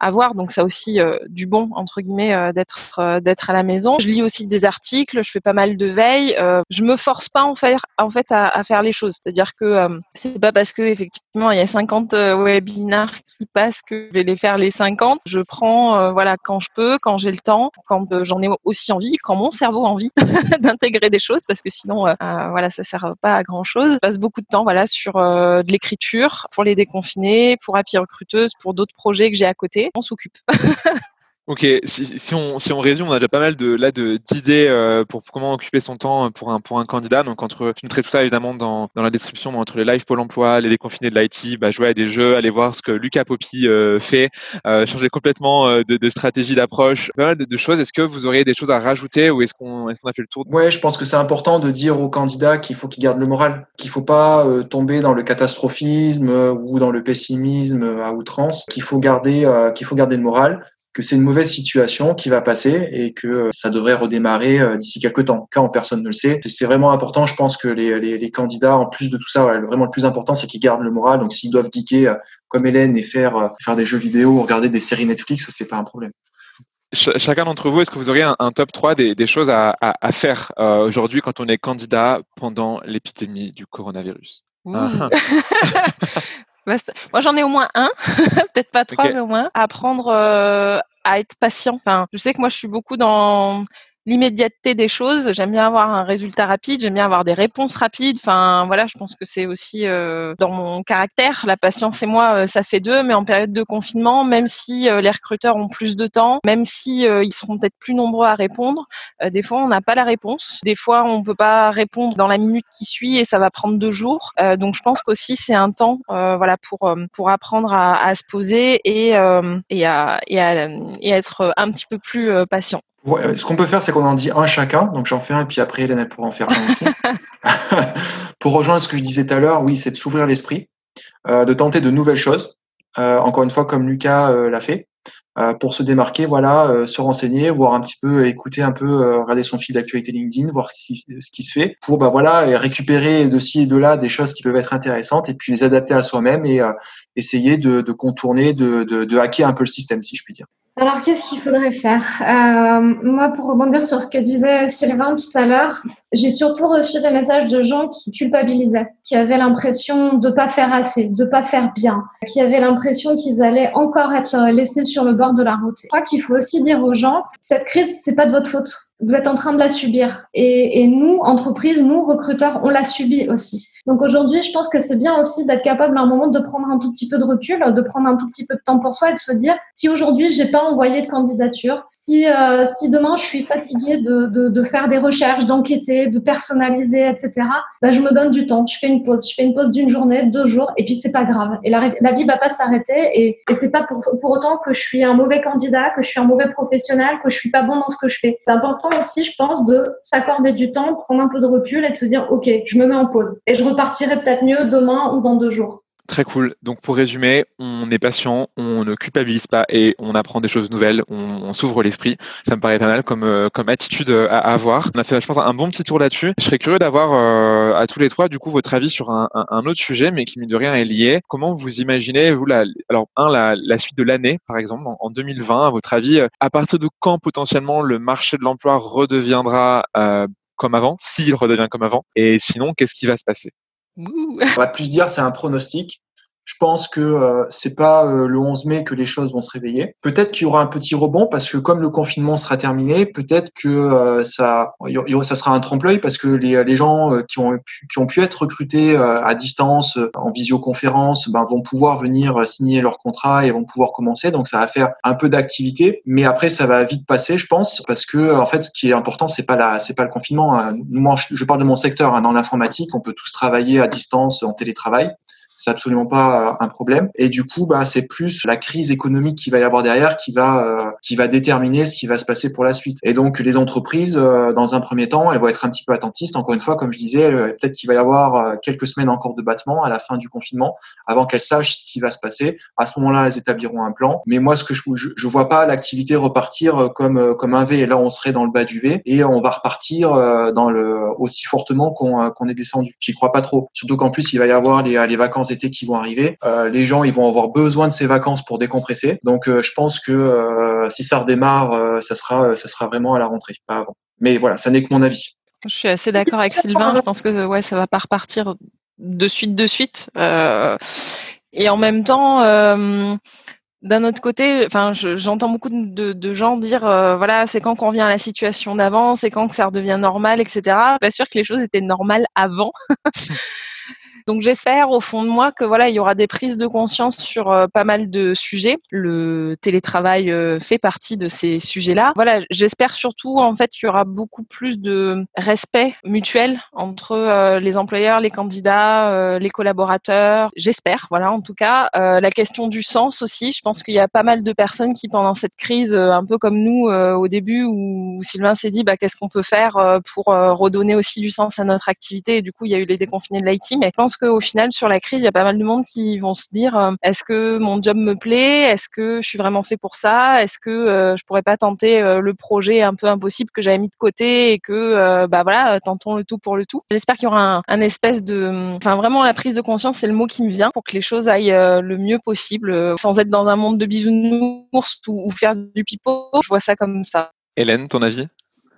Speaker 4: avoir. Donc ça aussi du bon entre guillemets d'être d'être à la maison. Je lis aussi des articles. Je fais pas mal de veille. je me force pas en faire en fait à, à faire les choses. C'est-à-dire que c'est pas parce que effectivement il y a 50 webinars qui passent que je vais les faire les 50. Je prends voilà quand je peux, quand j'ai le temps, quand j'en ai aussi envie, quand mon cerveau a envie d'intégrer des choses, parce que sinon voilà ça sert pas à grand chose. Je passe beaucoup de temps voilà sur euh, de l'écriture pour les déconfiner, pour Happy Recruteuse, pour d'autres projets que j'ai à côté. On s'occupe.
Speaker 1: Ok, si, si, on, si on résume, on a déjà pas mal de là de d'idées euh, pour comment occuper son temps pour un pour un candidat. Donc entre, je mettrai tout ça évidemment dans, dans la description, entre les lives Pôle Emploi, les déconfinés de l'IT, bah, jouer à des jeux, aller voir ce que Lucas Poppy euh, fait, euh, changer complètement euh, de, de, stratégie d'approche, pas mal de, choses. Est-ce que vous auriez des choses à rajouter ou est-ce qu'on est-ce qu'on a fait le tour?
Speaker 3: Ouais, je pense que c'est important de dire aux candidats qu'il faut qu'ils gardent le moral, qu'il faut pas euh, tomber dans le catastrophisme ou dans le pessimisme à outrance, qu'il faut garder qu'il faut garder le moral que c'est une mauvaise situation qui va passer et que euh, ça devrait redémarrer euh, d'ici quelques temps. Quand personne ne le sait. C'est vraiment important. Je pense que les, les, les, candidats, en plus de tout ça, vraiment le plus important, c'est qu'ils gardent le moral. Donc s'ils doivent geeker euh, comme Hélène et faire faire des jeux vidéo, regarder des séries Netflix, c'est pas un problème.
Speaker 1: chacun d'entre vous, est-ce que vous auriez un, un top 3 des, des choses à, à, à faire euh, aujourd'hui quand on est candidat pendant l'épidémie du coronavirus?
Speaker 4: Moi, j'en ai au moins un, peut-être pas trois, okay. mais au moins. Apprendre euh, à être patient. Enfin, je sais que moi, je suis beaucoup dans l'immédiateté des choses. J'aime bien avoir un résultat rapide, j'aime bien avoir des réponses rapides. Enfin, voilà, je pense que c'est aussi euh, dans mon caractère. La patience et moi, euh, ça fait deux. Mais en période de confinement, même si euh, les recruteurs ont plus de temps, même si euh, ils seront peut-être plus nombreux à répondre, euh, des fois on n'a pas la réponse. Des fois on peut pas répondre dans la minute qui suit et ça va prendre deux jours. Donc je pense qu'aussi c'est un temps, voilà, pour pour apprendre à, à se poser et et à, et à et à être un petit peu plus patient.
Speaker 3: Ouais, ce qu'on peut faire, c'est qu'on en dit un chacun. Donc j'en fais un, puis après Hélène, elle pourra en faire un aussi. Pour rejoindre ce que je disais tout à l'heure, oui, c'est de s'ouvrir l'esprit, euh, de tenter de nouvelles choses. Euh, encore une fois, comme Lucas euh, l'a fait, euh, pour se démarquer, voilà, euh, se renseigner, voir un petit peu, écouter un peu, euh, regarder son fil d'actualité LinkedIn, voir ce qui, ce qui, se fait, pour bah voilà, récupérer de ci et de là des choses qui peuvent être intéressantes et puis les adapter à soi-même et essayer de, de contourner, de, de, de hacker un peu le système, si je puis dire.
Speaker 2: Alors, qu'est-ce qu'il faudrait faire? Euh, Moi, pour rebondir sur ce que disait Sylvain tout à l'heure, j'ai surtout reçu des messages de gens qui culpabilisaient, qui avaient l'impression de pas faire assez, de pas faire bien, qui avaient l'impression qu'ils allaient encore être laissés sur le bord de la route. Je crois qu'il faut aussi dire aux gens, cette crise, c'est pas de votre faute. Vous êtes en train de la subir. Et, et nous, entreprises, nous, recruteurs, on l'a subi aussi. Donc aujourd'hui, je pense que c'est bien aussi d'être capable à un moment de prendre un tout petit peu de recul, de prendre un tout petit peu de temps pour soi et de se dire, si aujourd'hui, j'ai pas envoyé de candidature, si, euh, si demain je suis fatiguée de, de, de faire des recherches, d'enquêter, de personnaliser, etc., bah, je me donne du temps. Je fais une pause. Je fais une pause d'une journée, deux jours, et puis c'est pas grave. Et la, la vie va pas s'arrêter. Et, et c'est pas pour, pour autant que je suis un mauvais candidat, que je suis un mauvais professionnel, que je suis pas bon dans ce que je fais. C'est important aussi, je pense, de s'accorder du temps, prendre un peu de recul et de se dire, ok, je me mets en pause. Et je repartirai peut-être mieux demain ou dans deux jours.
Speaker 1: Très cool. Donc pour résumer, on est patient, on ne culpabilise pas et on apprend des choses nouvelles, on, s'ouvre l'esprit. Ça me paraît pas mal comme, euh, comme attitude à avoir. On a fait, je pense, un bon petit tour là-dessus. Je serais curieux d'avoir euh, à tous les trois, du coup, votre avis sur un, un, autre sujet, mais qui, mine de rien, est lié. Comment vous imaginez, vous, la, alors, un, la, la suite de l'année, par exemple, en, en, 2020, à votre avis, à partir de quand potentiellement le marché de l'emploi redeviendra euh, comme avant, s'il redevient comme avant, et sinon, qu'est-ce qui va se passer?
Speaker 3: On va plus dire c'est un pronostic. Je pense que euh, c'est pas euh, le 11 mai que les choses vont se réveiller. Peut-être qu'il y aura un petit rebond parce que comme le confinement sera terminé, peut-être que euh, ça, ça sera un trompe-l'œil parce que les, les gens euh, qui ont pu, qui ont pu être recrutés euh, à distance en visioconférence, ben, vont pouvoir venir signer leur contrat et vont pouvoir commencer. Donc ça va faire un peu d'activité, mais après ça va vite passer, je pense, parce que en fait, ce qui est important, c'est pas la, c'est pas le confinement. Hein. Moi, je, je parle de mon secteur. Hein. Dans l'informatique, on peut tous travailler à distance en télétravail. C'est absolument pas un problème. Et du coup, bah, c'est plus la crise économique qui va y avoir derrière qui va qui va déterminer ce qui va se passer pour la suite. Et donc les entreprises, dans un premier temps, elles vont être un petit peu attentistes. Encore une fois, comme je disais, peut-être qu'il va y avoir quelques semaines encore de battement à la fin du confinement avant qu'elles sachent ce qui va se passer. À ce moment-là, elles établiront un plan. Mais moi, ce que je je, je vois pas l'activité repartir comme comme un V. Et là, on serait dans le bas du V et on va repartir dans le aussi fortement qu'on qu'on est descendu. J'y crois pas trop. Surtout qu'en plus, il va y avoir les, les vacances d'été qui vont arriver. Euh, les gens, ils vont avoir besoin de ces vacances pour décompresser. Donc, euh, je pense que euh, si ça redémarre, ça sera, ça sera vraiment à la rentrée, pas avant. Mais voilà, ça n'est que mon avis.
Speaker 4: Je suis assez d'accord avec Sylvain. Je pense que ouais, ça va pas repartir de suite, de suite. et en même temps, d'un autre côté, enfin, j'entends beaucoup de, gens dire, voilà, c'est quand qu'on revient à la situation d'avant, c'est quand que ça redevient normal, etc. Pas sûr que les choses étaient normales avant. Donc j'espère au fond de moi que voilà, il y aura des prises de conscience sur euh, pas mal de sujets. Le télétravail euh, fait partie de ces sujets-là. Voilà, j'espère surtout en fait qu'il y aura beaucoup plus de respect mutuel entre euh, les employeurs, les candidats, les collaborateurs. J'espère, voilà, en tout cas, la question du sens aussi. Je pense qu'il y a pas mal de personnes qui pendant cette crise, un peu comme nous au début, où Sylvain s'est dit, bah qu'est-ce qu'on peut faire pour redonner aussi du sens à notre activité. Et du coup, il y a eu les déconfinés de l'IT, mais je pense qu'au final, sur la crise, il y a pas mal de monde qui vont se dire euh, est-ce que mon job me plaît? Est-ce que je suis vraiment fait pour ça? Est-ce que euh, je pourrais pas tenter euh, le projet un peu impossible que j'avais mis de côté et que bah voilà, tentons le tout pour le tout? J'espère qu'il y aura un, espèce de, enfin vraiment la prise de conscience, c'est le mot qui me vient pour que les choses aillent le mieux possible, sans être dans un monde de bisounours ou, ou faire du pipeau. Je vois ça comme ça.
Speaker 1: Hélène, ton avis?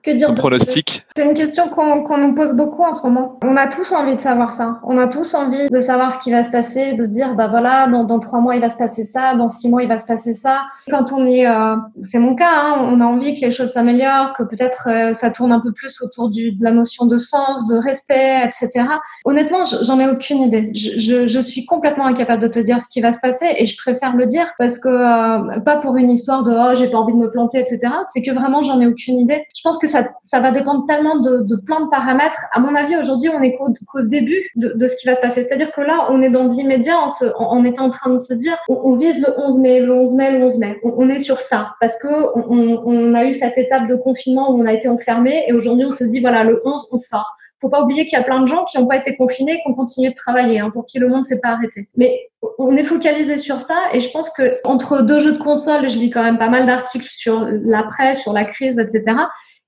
Speaker 2: Que dire
Speaker 1: pronostic?
Speaker 2: C'est une question qu'on nous pose beaucoup en ce moment. On a tous envie de savoir ça. On a tous envie de savoir ce qui va se passer, de se dire, bah voilà, dans, dans trois mois il va se passer ça, dans six mois il va se passer ça. Quand on est, euh, c'est mon cas, hein, on a envie que les choses s'améliorent, que peut-être euh, ça tourne un peu plus autour du, de la notion de sens, de respect, etc. Honnêtement, j'en ai aucune idée. Je, je, je, suis complètement incapable de te dire ce qui va se passer et je préfère le dire parce que euh, pas pour une histoire de oh j'ai pas envie de me planter, etc. C'est que vraiment j'en ai aucune idée. Je pense que ça ça, va dépendre tellement de, plein de paramètres. À mon avis, aujourd'hui, on est qu'au début de, ce qui va se passer. C'est-à-dire que là, on est dans l'immédiat en, en, étant en train de se dire, on, vise le 11 mai, le 11 mai, le 11 mai. On, est sur ça parce que on, on, a eu cette étape de confinement où on a été enfermé et aujourd'hui, on se dit, voilà, le 11, on sort faut pas oublier qu'il y a plein de gens qui n'ont pas été confinés, qui ont continué de travailler, hein, pour qui le monde s'est pas arrêté. Mais on est focalisé sur ça et je pense que entre deux jeux de console, je lis quand même pas mal d'articles sur l'après, sur la crise, etc.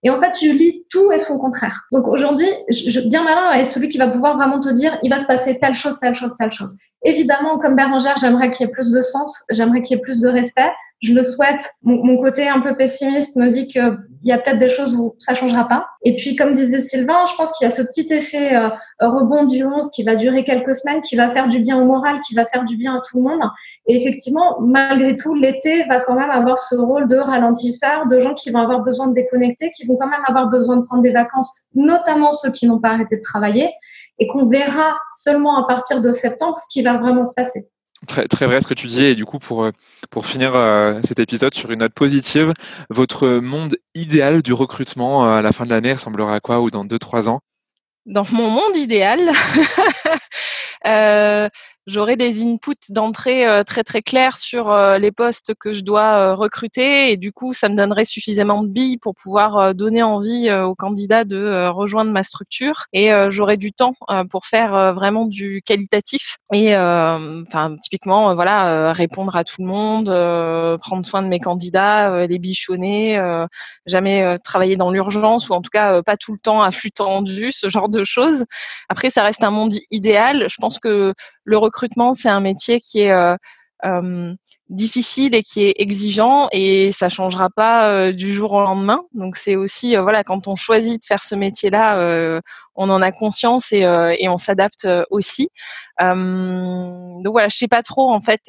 Speaker 2: Et en fait, je lis tout et son contraire. Donc aujourd'hui, je, bien malin est celui qui va pouvoir vraiment te dire, il va se passer telle chose, telle chose, telle chose. Évidemment, comme Bérangère, j'aimerais qu'il y ait plus de sens, j'aimerais qu'il y ait plus de respect je le souhaite. Mon, côté un peu pessimiste me dit qu'il y a peut-être des choses où ça changera pas. Et puis, comme disait Sylvain, je pense qu'il y a ce petit effet euh, rebond du 11 qui va durer quelques semaines, qui va faire du bien au moral, qui va faire du bien à tout le monde. Et effectivement, malgré tout, l'été va quand même avoir ce rôle de ralentisseur, de gens qui vont avoir besoin de déconnecter, qui vont quand même avoir besoin de prendre des vacances, notamment ceux qui n'ont pas arrêté de travailler, et qu'on verra seulement à partir de septembre ce qui va vraiment se passer.
Speaker 1: Très, très vrai ce que tu dis. Et du coup, pour, euh, pour finir euh, cet épisode sur une note positive, votre monde idéal du recrutement euh, à la fin de l'année ressemblera à quoi ou dans 2-3 ans?
Speaker 4: Dans mon monde idéal, j'aurai des inputs d'entrée euh, très très clairs sur euh, les postes que je dois euh, recruter et du coup ça me donnerait suffisamment de billes pour pouvoir donner envie aux candidats de rejoindre ma structure et j'aurai du temps pour faire vraiment du qualitatif et enfin typiquement voilà répondre à tout le monde prendre soin de mes candidats les bichonner jamais travailler dans l'urgence ou en tout cas pas tout le temps à flux tendu ce genre de choses. Après ça reste un monde idéal. Je pense que le recrutement, c'est un métier qui est euh, euh, difficile et qui est exigeant et ça changera pas euh, du jour au lendemain. Donc c'est aussi voilà quand on choisit de faire ce métier-là, on en a conscience et, et on s'adapte aussi. donc voilà, je sais pas trop en fait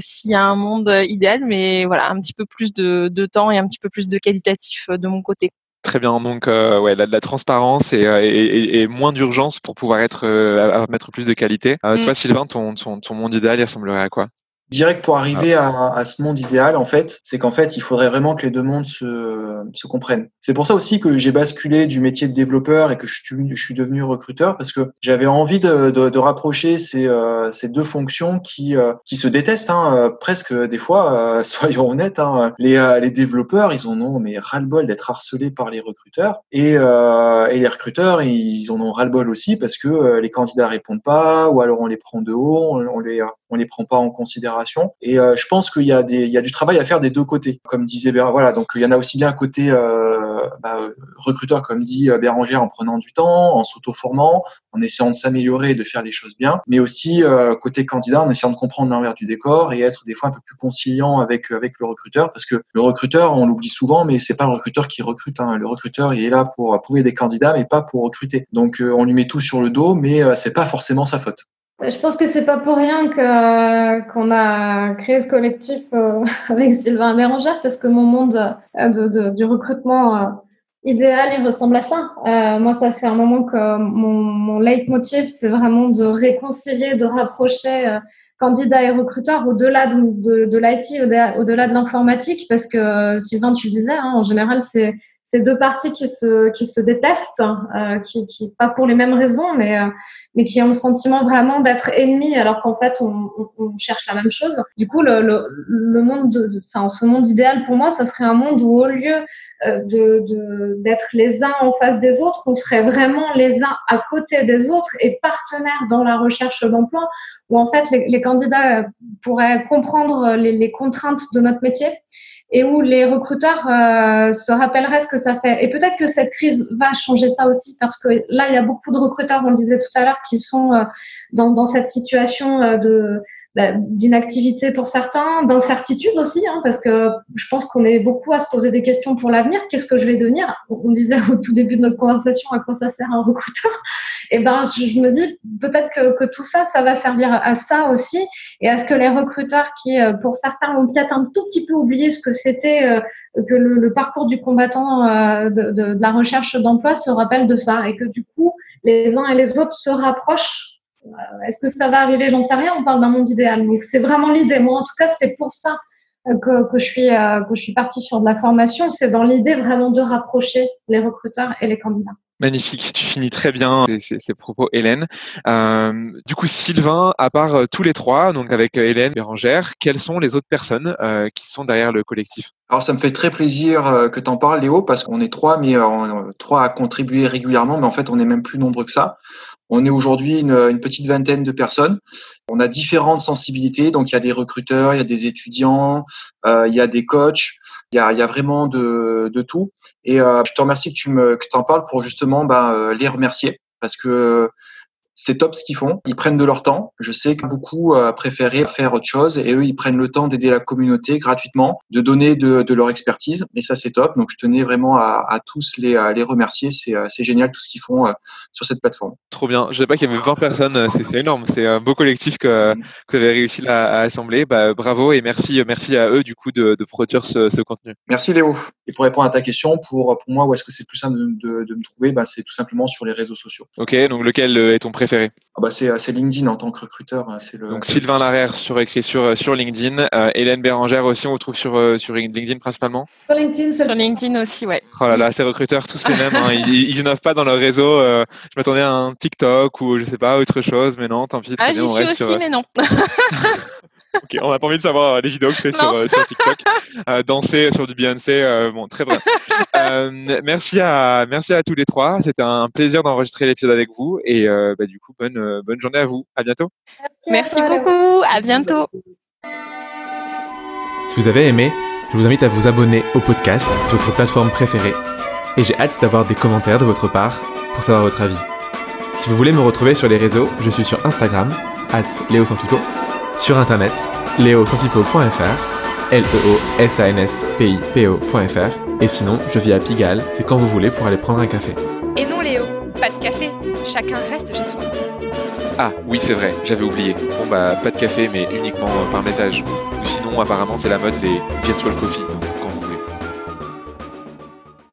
Speaker 4: s'il y a un monde idéal, mais voilà un petit peu plus de, de temps et un petit peu plus de qualitatif de mon côté.
Speaker 1: Très bien, donc euh, ouais, la, la transparence et, euh, et, et, moins d'urgence pour pouvoir être euh, mettre plus de qualité. Mm. Toi, Sylvain, ton, ton, ton, monde idéal, il ressemblerait à quoi?
Speaker 3: Dirais que pour arriver à, à ce monde idéal, en fait, c'est qu'en fait, il faudrait vraiment que les deux mondes se, se comprennent. C'est pour ça aussi que j'ai basculé du métier de développeur et que je suis, je suis devenu recruteur parce que j'avais envie de, de, de rapprocher ces, euh, ces, deux fonctions qui, euh, qui se détestent hein, euh, presque des fois. soyons honnêtes, hein, les, les développeurs, ils en ont mais ras-le-bol d'être harcelés par les recruteurs et, et les recruteurs, ils en ont ras-le-bol aussi parce que les candidats répondent pas ou alors on les prend de haut, on, on les on les prend pas en considération. Et euh, je pense qu'il y a des, il y a du travail à faire des deux côtés, comme disait Bérangère. Voilà, donc il y en a aussi bien un côté euh, bah, recruteur, comme dit euh, Bérangère, en prenant du temps, en s'auto-formant, en essayant de s'améliorer et de faire les choses bien, mais aussi euh, côté candidat, en essayant de comprendre l'envers du décor et être des fois un peu plus conciliant avec avec le recruteur, parce que le recruteur, on l'oublie souvent, mais c'est pas le recruteur qui recrute. Hein. Le recruteur, il est là pour trouver des candidats, mais pas pour recruter. Donc on lui met tout sur le dos, mais c'est pas forcément sa faute.
Speaker 2: Je pense que c'est pas pour rien que qu'on a créé ce collectif euh, avec Sylvain Bérangère parce que mon monde euh, de, de, du recrutement euh, idéal il ressemble à ça. moi, ça fait un moment que mon, mon leitmotiv c'est vraiment de réconcilier, de rapprocher candidats et recruteurs au-delà de, de, de l'IT, au-delà de l'informatique parce que Sylvain, tu le disais, hein, en général c'est c'est deux parties qui se, qui se détestent, euh, qui, qui, pas pour les mêmes raisons, mais, euh, mais qui ont le sentiment vraiment d'être ennemis, alors qu'en fait, on, on, on, cherche la même chose. Du coup, le, le, le monde, de, enfin, ce monde idéal pour moi, ça serait un monde où au lieu euh, de, d'être les uns en face des autres, on serait vraiment les uns à côté des autres et partenaires dans la recherche d'emploi, où en fait, les, les candidats pourraient comprendre les, les contraintes de notre métier et où les recruteurs euh, se rappelleraient ce que ça fait. Et peut-être que cette crise va changer ça aussi, parce que là, il y a beaucoup de recruteurs, on le disait tout à l'heure, qui sont euh, dans, dans, cette situation euh, de d'inactivité pour certains, d'incertitude aussi, hein, parce que je pense qu'on est beaucoup à se poser des questions pour l'avenir. Qu'est-ce que je vais devenir? On disait au tout début de notre conversation à quoi ça sert un recruteur. Et eh ben, je me dis peut-être que, tout ça, ça va servir à ça aussi, et à ce que les recruteurs qui, euh, pour certains, ont peut-être un tout petit peu oublié ce que c'était euh, que le, parcours du combattant euh, de, la recherche d'emploi se rappellent de ça, et que du coup, les uns et les autres se rapprochent est-ce que ça va arriver? J'en sais rien. On parle d'un monde idéal. Donc, c'est vraiment l'idée. Moi, en tout cas, c'est pour ça que, que, je suis, que je suis partie sur de la formation. C'est dans l'idée vraiment de rapprocher les recruteurs et les candidats.
Speaker 1: Magnifique, tu finis très bien ces, propos, Hélène. Euh, du coup, Sylvain, à part euh, tous les trois, donc avec euh, Hélène, Bérangère, quelles sont les autres personnes euh, qui sont derrière le collectif?
Speaker 3: Alors, ça me fait très plaisir que tu en parles, Léo, parce qu'on est trois, mais trois à contribuer régulièrement, mais en fait, on est même plus nombreux que ça. On est aujourd'hui une, une, petite vingtaine de personnes. On a différentes sensibilités. Donc, il y a des recruteurs, il y a des étudiants, euh, il y a des coachs, il y a, il y a vraiment de, de, tout. Et euh, je te remercie que tu me que en parles pour justement bah, les remercier parce que c'est top ce qu'ils font. Ils prennent de leur temps. Je sais que beaucoup euh, préféraient faire autre chose et eux, ils prennent le temps d'aider la communauté gratuitement, de donner de, de, leur expertise. Et ça, c'est top. Donc, je tenais vraiment à, à tous les, à les remercier. C'est, euh, c'est génial tout ce qu'ils font euh, sur cette plateforme.
Speaker 1: Trop bien. Je ne savais pas qu'il y avait 20 personnes. C'est, énorme. C'est un beau collectif que, que vous avez réussi à, à assembler. Bah, bravo et merci, merci à eux du coup de, de produire ce, ce, contenu.
Speaker 3: Merci Léo. Et pour répondre à ta question, pour, pour moi, où est-ce que c'est plus simple de me trouver? Bah, C'est tout simplement sur les réseaux sociaux.
Speaker 1: Ok. Donc, lequel est ton préféré préféré
Speaker 3: ah bah c'est, c'est LinkedIn en tant que recruteur. Hein, c'est le,
Speaker 1: Donc Sylvain Larère sur écrit sur sur LinkedIn, euh, Hélène Bérangère aussi on retrouve sur euh, sur LinkedIn principalement.
Speaker 2: Sur LinkedIn,
Speaker 4: sur LinkedIn aussi ouais.
Speaker 1: Oh là là, ces recruteurs tous les mêmes, hein, ils, ils innovent pas dans leur réseau. Euh, je m'attendais à un TikTok ou je sais pas autre chose, mais non, tant pis.
Speaker 4: Ah j'y suis aussi, sur... mais non.
Speaker 1: ok, on n'a pas envie de savoir les vidéos que tu fais sur, euh, sur, TikTok. Euh, danser sur du Beyoncé, euh, bon, très bref. merci, à, merci à tous les trois. C'était un plaisir d'enregistrer l'épisode avec vous. Et bah, du coup, bonne, bonne journée à vous. À bientôt.
Speaker 4: Merci, merci beaucoup. À bientôt.
Speaker 5: Si vous avez aimé, je vous invite à vous abonner au podcast sur votre plateforme préférée. Et j'ai hâte d'avoir des commentaires de votre part pour savoir votre avis. Si vous voulez me retrouver sur les réseaux, je suis sur Instagram, at Léo sur internet leosanspipo.fr, L-E-O-S-A-N-S-P-I-P-O.fr, et sinon, je vis à Pigalle, c'est quand vous voulez pour aller prendre un café.
Speaker 6: Et non Léo, pas de café, chacun reste chez soi.
Speaker 1: Ah oui, c'est vrai, j'avais oublié. Bon bah, pas de café, mais uniquement par message. Ou sinon, apparemment, c'est la mode les virtual coffee.